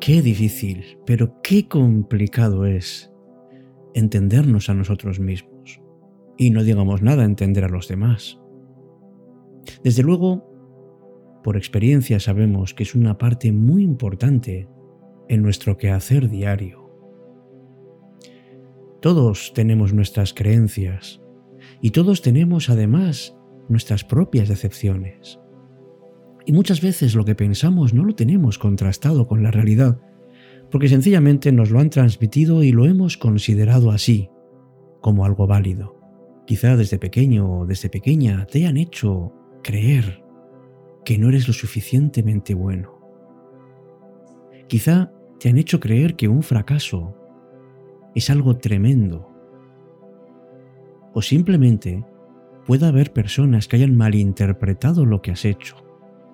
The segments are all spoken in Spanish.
Qué difícil, pero qué complicado es entendernos a nosotros mismos. Y no digamos nada entender a los demás. Desde luego, por experiencia sabemos que es una parte muy importante en nuestro quehacer diario. Todos tenemos nuestras creencias y todos tenemos además nuestras propias decepciones. Y muchas veces lo que pensamos no lo tenemos contrastado con la realidad, porque sencillamente nos lo han transmitido y lo hemos considerado así, como algo válido. Quizá desde pequeño o desde pequeña te hayan hecho creer que no eres lo suficientemente bueno. Quizá te han hecho creer que un fracaso es algo tremendo. O simplemente puede haber personas que hayan malinterpretado lo que has hecho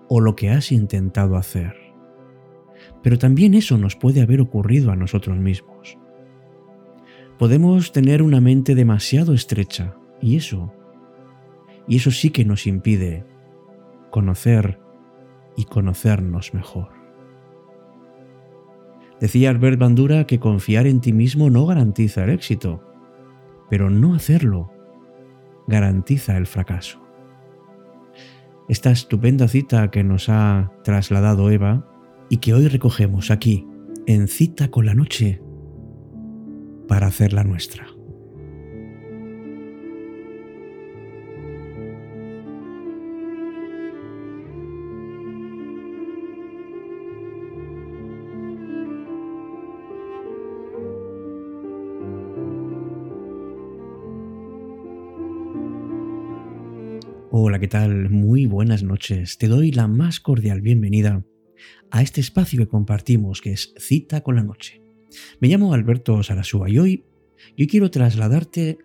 o lo que has intentado hacer. Pero también eso nos puede haber ocurrido a nosotros mismos. Podemos tener una mente demasiado estrecha y eso, y eso sí que nos impide conocer y conocernos mejor. Decía Albert Bandura que confiar en ti mismo no garantiza el éxito, pero no hacerlo garantiza el fracaso. Esta estupenda cita que nos ha trasladado Eva y que hoy recogemos aquí, en cita con la noche, para hacerla nuestra. Hola, ¿qué tal? Muy buenas noches. Te doy la más cordial bienvenida a este espacio que compartimos que es Cita con la Noche. Me llamo Alberto Sarasúa y hoy quiero trasladarte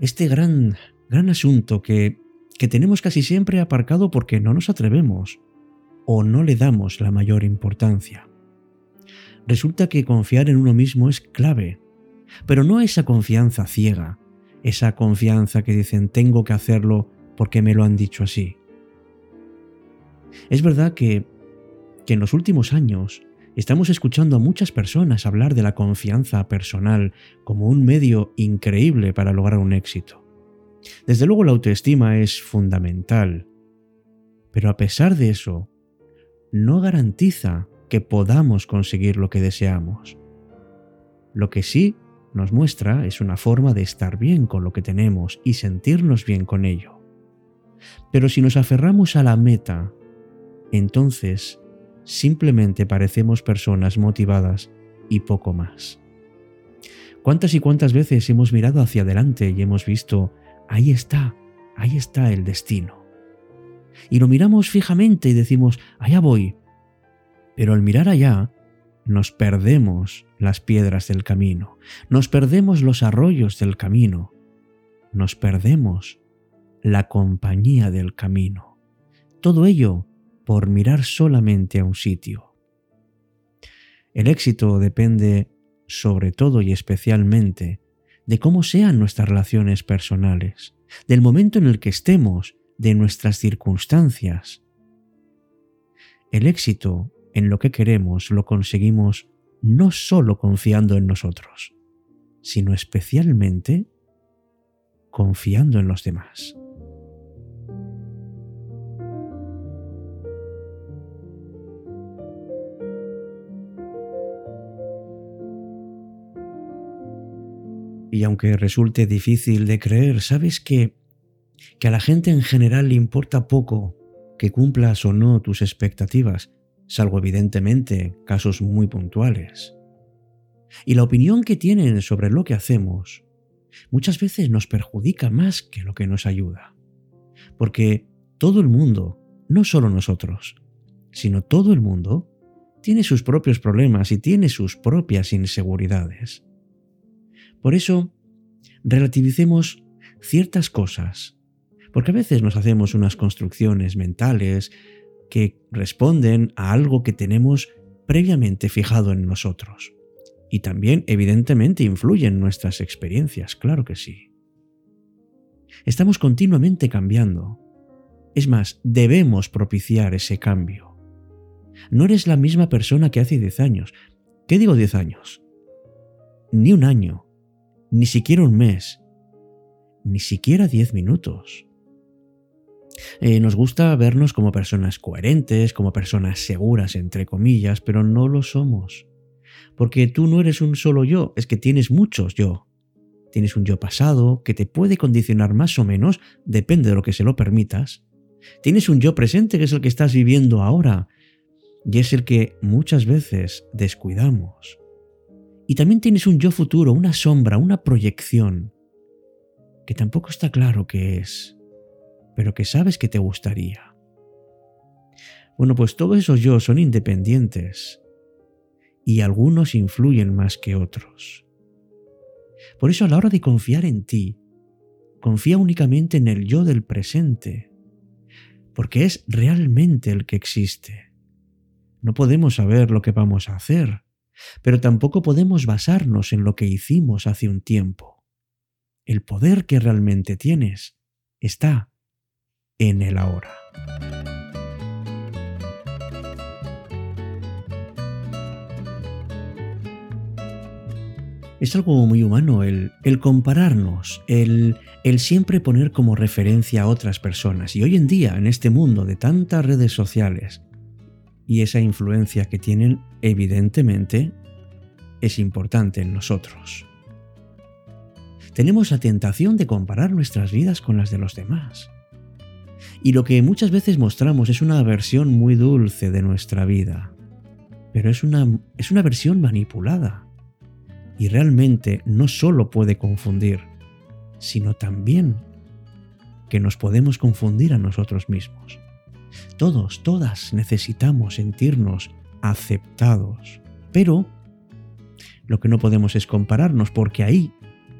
este gran, gran asunto que, que tenemos casi siempre aparcado porque no nos atrevemos o no le damos la mayor importancia. Resulta que confiar en uno mismo es clave, pero no esa confianza ciega, esa confianza que dicen tengo que hacerlo porque me lo han dicho así. Es verdad que, que en los últimos años estamos escuchando a muchas personas hablar de la confianza personal como un medio increíble para lograr un éxito. Desde luego la autoestima es fundamental, pero a pesar de eso, no garantiza que podamos conseguir lo que deseamos. Lo que sí nos muestra es una forma de estar bien con lo que tenemos y sentirnos bien con ello. Pero si nos aferramos a la meta, entonces simplemente parecemos personas motivadas y poco más. ¿Cuántas y cuántas veces hemos mirado hacia adelante y hemos visto, ahí está, ahí está el destino? Y lo miramos fijamente y decimos, allá voy. Pero al mirar allá, nos perdemos las piedras del camino, nos perdemos los arroyos del camino, nos perdemos la compañía del camino. Todo ello por mirar solamente a un sitio. El éxito depende sobre todo y especialmente de cómo sean nuestras relaciones personales, del momento en el que estemos, de nuestras circunstancias. El éxito en lo que queremos lo conseguimos no solo confiando en nosotros, sino especialmente confiando en los demás. Y aunque resulte difícil de creer, sabes que, que a la gente en general le importa poco que cumplas o no tus expectativas, salvo evidentemente casos muy puntuales. Y la opinión que tienen sobre lo que hacemos muchas veces nos perjudica más que lo que nos ayuda. Porque todo el mundo, no solo nosotros, sino todo el mundo, tiene sus propios problemas y tiene sus propias inseguridades. Por eso, relativicemos ciertas cosas, porque a veces nos hacemos unas construcciones mentales que responden a algo que tenemos previamente fijado en nosotros. Y también, evidentemente, influyen en nuestras experiencias, claro que sí. Estamos continuamente cambiando. Es más, debemos propiciar ese cambio. No eres la misma persona que hace 10 años. ¿Qué digo 10 años? Ni un año, ni siquiera un mes, ni siquiera 10 minutos. Eh, nos gusta vernos como personas coherentes, como personas seguras, entre comillas, pero no lo somos. Porque tú no eres un solo yo, es que tienes muchos yo. Tienes un yo pasado que te puede condicionar más o menos, depende de lo que se lo permitas. Tienes un yo presente que es el que estás viviendo ahora y es el que muchas veces descuidamos. Y también tienes un yo futuro, una sombra, una proyección, que tampoco está claro qué es pero que sabes que te gustaría. Bueno, pues todos esos yo son independientes y algunos influyen más que otros. Por eso a la hora de confiar en ti, confía únicamente en el yo del presente, porque es realmente el que existe. No podemos saber lo que vamos a hacer, pero tampoco podemos basarnos en lo que hicimos hace un tiempo. El poder que realmente tienes está en el ahora. Es algo muy humano el, compararnos, el siempre poner como referencia a otras personas. Y hoy en día, en este mundo de tantas redes sociales y esa influencia que tienen, evidentemente, es importante en nosotros. Tenemos la tentación de comparar nuestras vidas con las de los demás. Y lo que muchas veces mostramos es una versión muy dulce de nuestra vida, pero es una, es una versión manipulada. Y realmente no solo puede confundir, sino también que nos podemos confundir a nosotros mismos. Todos, todas necesitamos sentirnos aceptados, pero lo que no podemos es compararnos porque ahí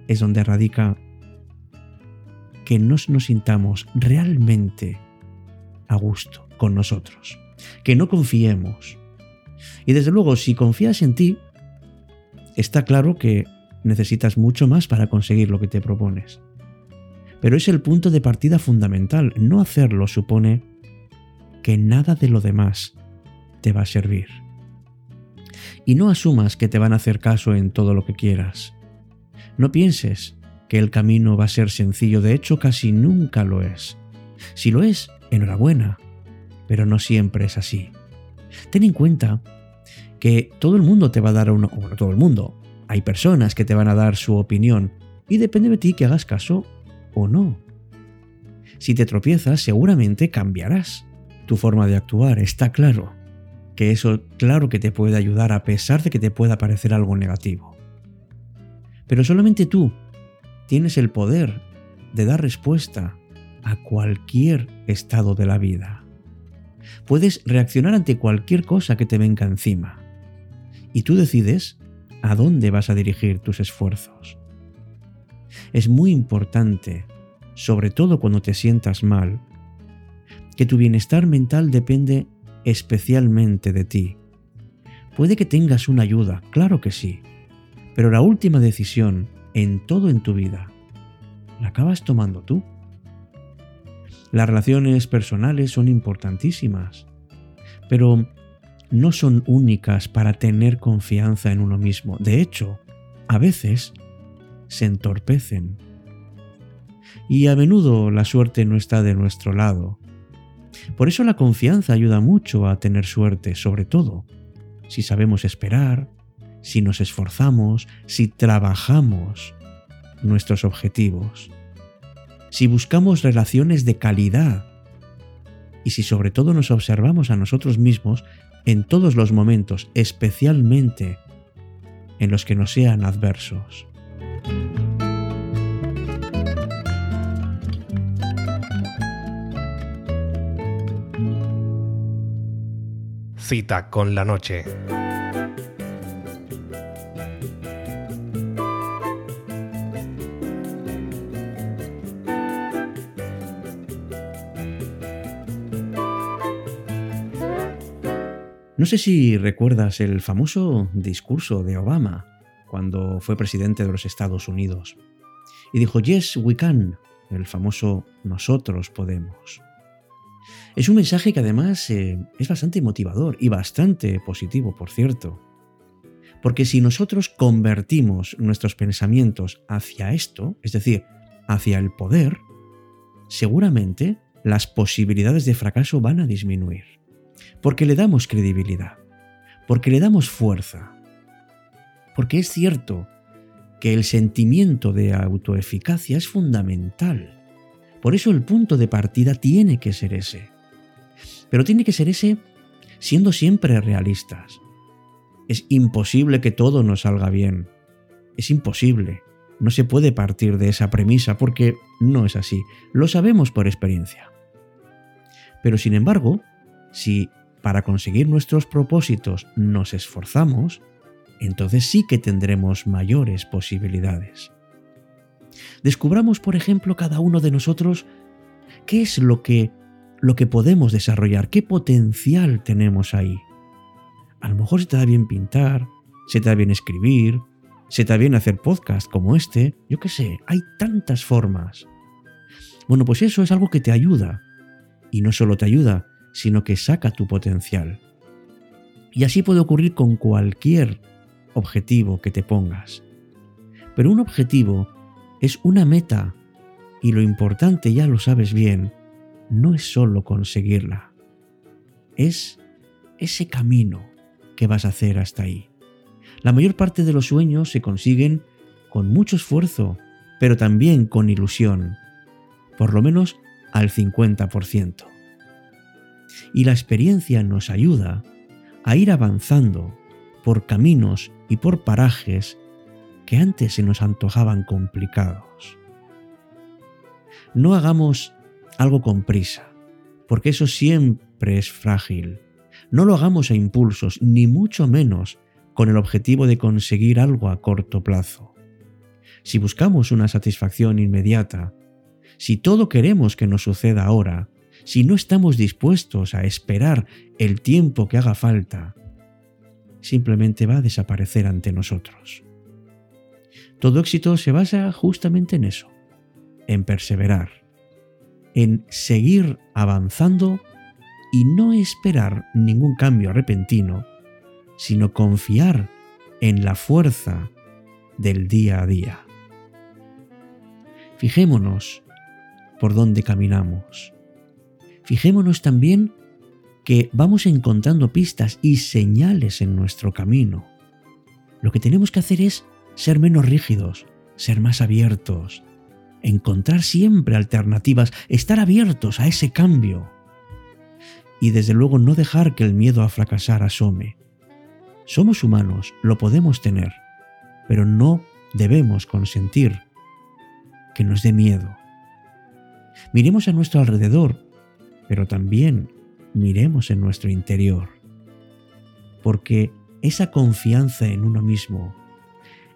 es donde radica que nos, nos sintamos realmente a gusto con nosotros, que no confiemos. Y desde luego, si confías en ti, está claro que necesitas mucho más para conseguir lo que te propones. Pero es el punto de partida fundamental. No hacerlo supone que nada de lo demás te va a servir. Y no asumas que te van a hacer caso en todo lo que quieras. No pienses que el camino va a ser sencillo, de hecho casi nunca lo es. Si lo es, enhorabuena, pero no siempre es así. Ten en cuenta que todo el mundo te va a dar una... Bueno, todo el mundo. Hay personas que te van a dar su opinión y depende de ti que hagas caso o no. Si te tropiezas, seguramente cambiarás tu forma de actuar, está claro. Que eso, claro que te puede ayudar a pesar de que te pueda parecer algo negativo. Pero solamente tú tienes el poder de dar respuesta a cualquier estado de la vida. Puedes reaccionar ante cualquier cosa que te venga encima. Y tú decides a dónde vas a dirigir tus esfuerzos. Es muy importante, sobre todo cuando te sientas mal, que tu bienestar mental depende especialmente de ti. Puede que tengas una ayuda, claro que sí, pero la última decisión en todo en tu vida, la acabas tomando tú. Las relaciones personales son importantísimas, pero no son únicas para tener confianza en uno mismo. De hecho, a veces se entorpecen. Y a menudo la suerte no está de nuestro lado. Por eso la confianza ayuda mucho a tener suerte, sobre todo si sabemos esperar, si nos esforzamos, si trabajamos nuestros objetivos, si buscamos relaciones de calidad y si sobre todo nos observamos a nosotros mismos en todos los momentos, especialmente en los que nos sean adversos. Cita con la noche. No sé si recuerdas el famoso discurso de Obama cuando fue presidente de los Estados Unidos. Y dijo, Yes, we can, el famoso nosotros podemos. Es un mensaje que además eh, es bastante motivador y bastante positivo, por cierto. Porque si nosotros convertimos nuestros pensamientos hacia esto, es decir, hacia el poder, seguramente las posibilidades de fracaso van a disminuir. Porque le damos credibilidad, porque le damos fuerza. Porque es cierto que el sentimiento de autoeficacia es fundamental. Por eso el punto de partida tiene que ser ese. Pero tiene que ser ese siendo siempre realistas. Es imposible que todo nos salga bien. Es imposible. No se puede partir de esa premisa porque no es así. Lo sabemos por experiencia. Pero sin embargo, si para conseguir nuestros propósitos nos esforzamos, entonces sí que tendremos mayores posibilidades. Descubramos, por ejemplo, cada uno de nosotros qué es lo que, lo que podemos desarrollar, qué potencial tenemos ahí. A lo mejor se te da bien pintar, se te da bien escribir, se te da bien hacer podcast como este, yo qué sé, hay tantas formas. Bueno, pues eso es algo que te ayuda. Y no solo te ayuda, sino que saca tu potencial. Y así puede ocurrir con cualquier objetivo que te pongas. Pero un objetivo es una meta y lo importante, ya lo sabes bien, no es solo conseguirla, es ese camino que vas a hacer hasta ahí. La mayor parte de los sueños se consiguen con mucho esfuerzo, pero también con ilusión, por lo menos al 50%. Y la experiencia nos ayuda a ir avanzando por caminos y por parajes que antes se nos antojaban complicados. No hagamos algo con prisa, porque eso siempre es frágil. No lo hagamos a impulsos, ni mucho menos con el objetivo de conseguir algo a corto plazo. Si buscamos una satisfacción inmediata, si todo queremos que nos suceda ahora, si no estamos dispuestos a esperar el tiempo que haga falta, simplemente va a desaparecer ante nosotros. Todo éxito se basa justamente en eso, en perseverar, en seguir avanzando y no esperar ningún cambio repentino, sino confiar en la fuerza del día a día. Fijémonos por dónde caminamos. Fijémonos también que vamos encontrando pistas y señales en nuestro camino. Lo que tenemos que hacer es ser menos rígidos, ser más abiertos, encontrar siempre alternativas, estar abiertos a ese cambio. Y desde luego no dejar que el miedo a fracasar asome. Somos humanos, lo podemos tener, pero no debemos consentir que nos dé miedo. Miremos a nuestro alrededor, pero también miremos en nuestro interior, porque esa confianza en uno mismo,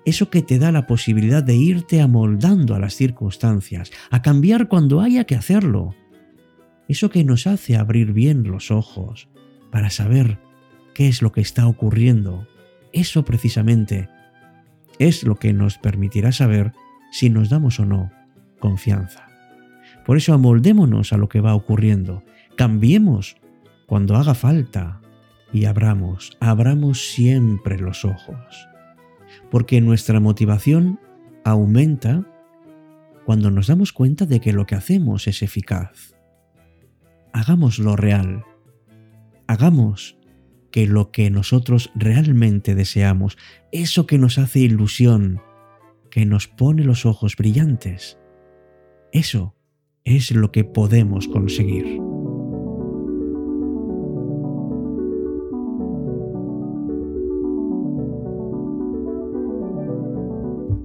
eso que te da la posibilidad de irte amoldando a las circunstancias, a cambiar cuando haya que hacerlo, eso que nos hace abrir bien los ojos para saber qué es lo que está ocurriendo, eso precisamente es lo que nos permitirá saber si nos damos o no confianza. Por eso amoldémonos a lo que va ocurriendo, cambiemos cuando haga falta y abramos, abramos siempre los ojos, porque nuestra motivación aumenta cuando nos damos cuenta de que lo que hacemos es eficaz. Hagamos lo real, hagamos que lo que nosotros realmente deseamos, eso que nos hace ilusión, que nos pone los ojos brillantes, eso es lo que podemos conseguir.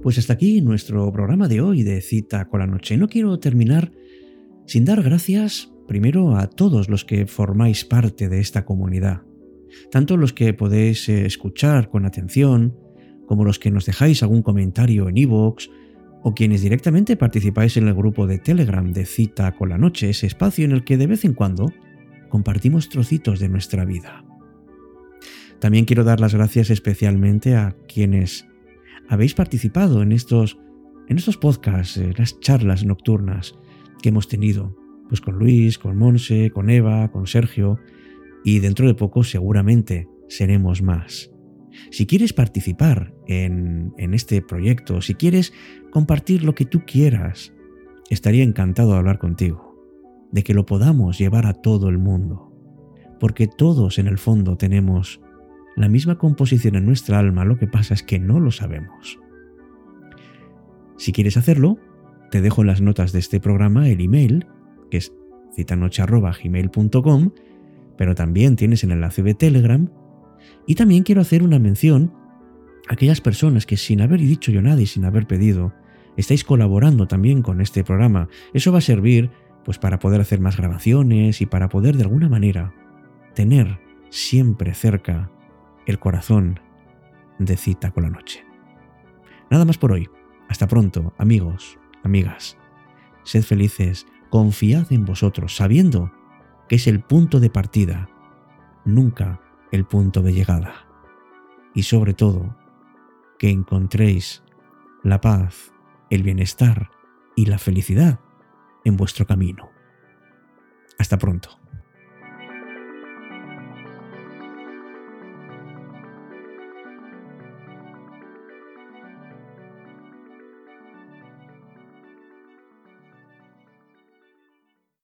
Pues hasta aquí nuestro programa de hoy de Cita con la Noche. No quiero terminar sin dar gracias primero a todos los que formáis parte de esta comunidad, tanto los que podéis eh, escuchar con atención, como los que nos dejáis algún comentario en iVoox, o quienes directamente participáis en el grupo de Telegram de Cita con la Noche, ese espacio en el que de vez en cuando compartimos trocitos de nuestra vida. También quiero dar las gracias especialmente a quienes habéis participado en estos, en estos podcasts, las charlas nocturnas que hemos tenido. pues con Luis, con Monse, con Eva, con Sergio, y dentro de poco seguramente seremos más. Si quieres participar en, en, este proyecto, si quieres compartir lo que tú quieras, estaría encantado de hablar contigo, de que lo podamos llevar a todo el mundo, porque todos en el fondo tenemos la misma composición en nuestra alma, lo que pasa es que no lo sabemos. Si quieres hacerlo, te dejo en las notas de este programa el email, que es citanoche.gmail.com, pero también tienes el enlace de Telegram. Y también quiero hacer una mención a aquellas personas que sin haber dicho yo nada y sin haber pedido, estáis colaborando también con este programa. Eso va a servir pues para poder hacer más grabaciones y para poder de alguna manera tener siempre cerca el corazón de cita con la noche. Nada más por hoy. Hasta pronto, amigos, amigas. Sed felices, confiad en vosotros, sabiendo que es el punto de partida, nunca el punto de llegada. Y sobre todo, que encontréis la paz, el bienestar y la felicidad en vuestro camino. Hasta pronto.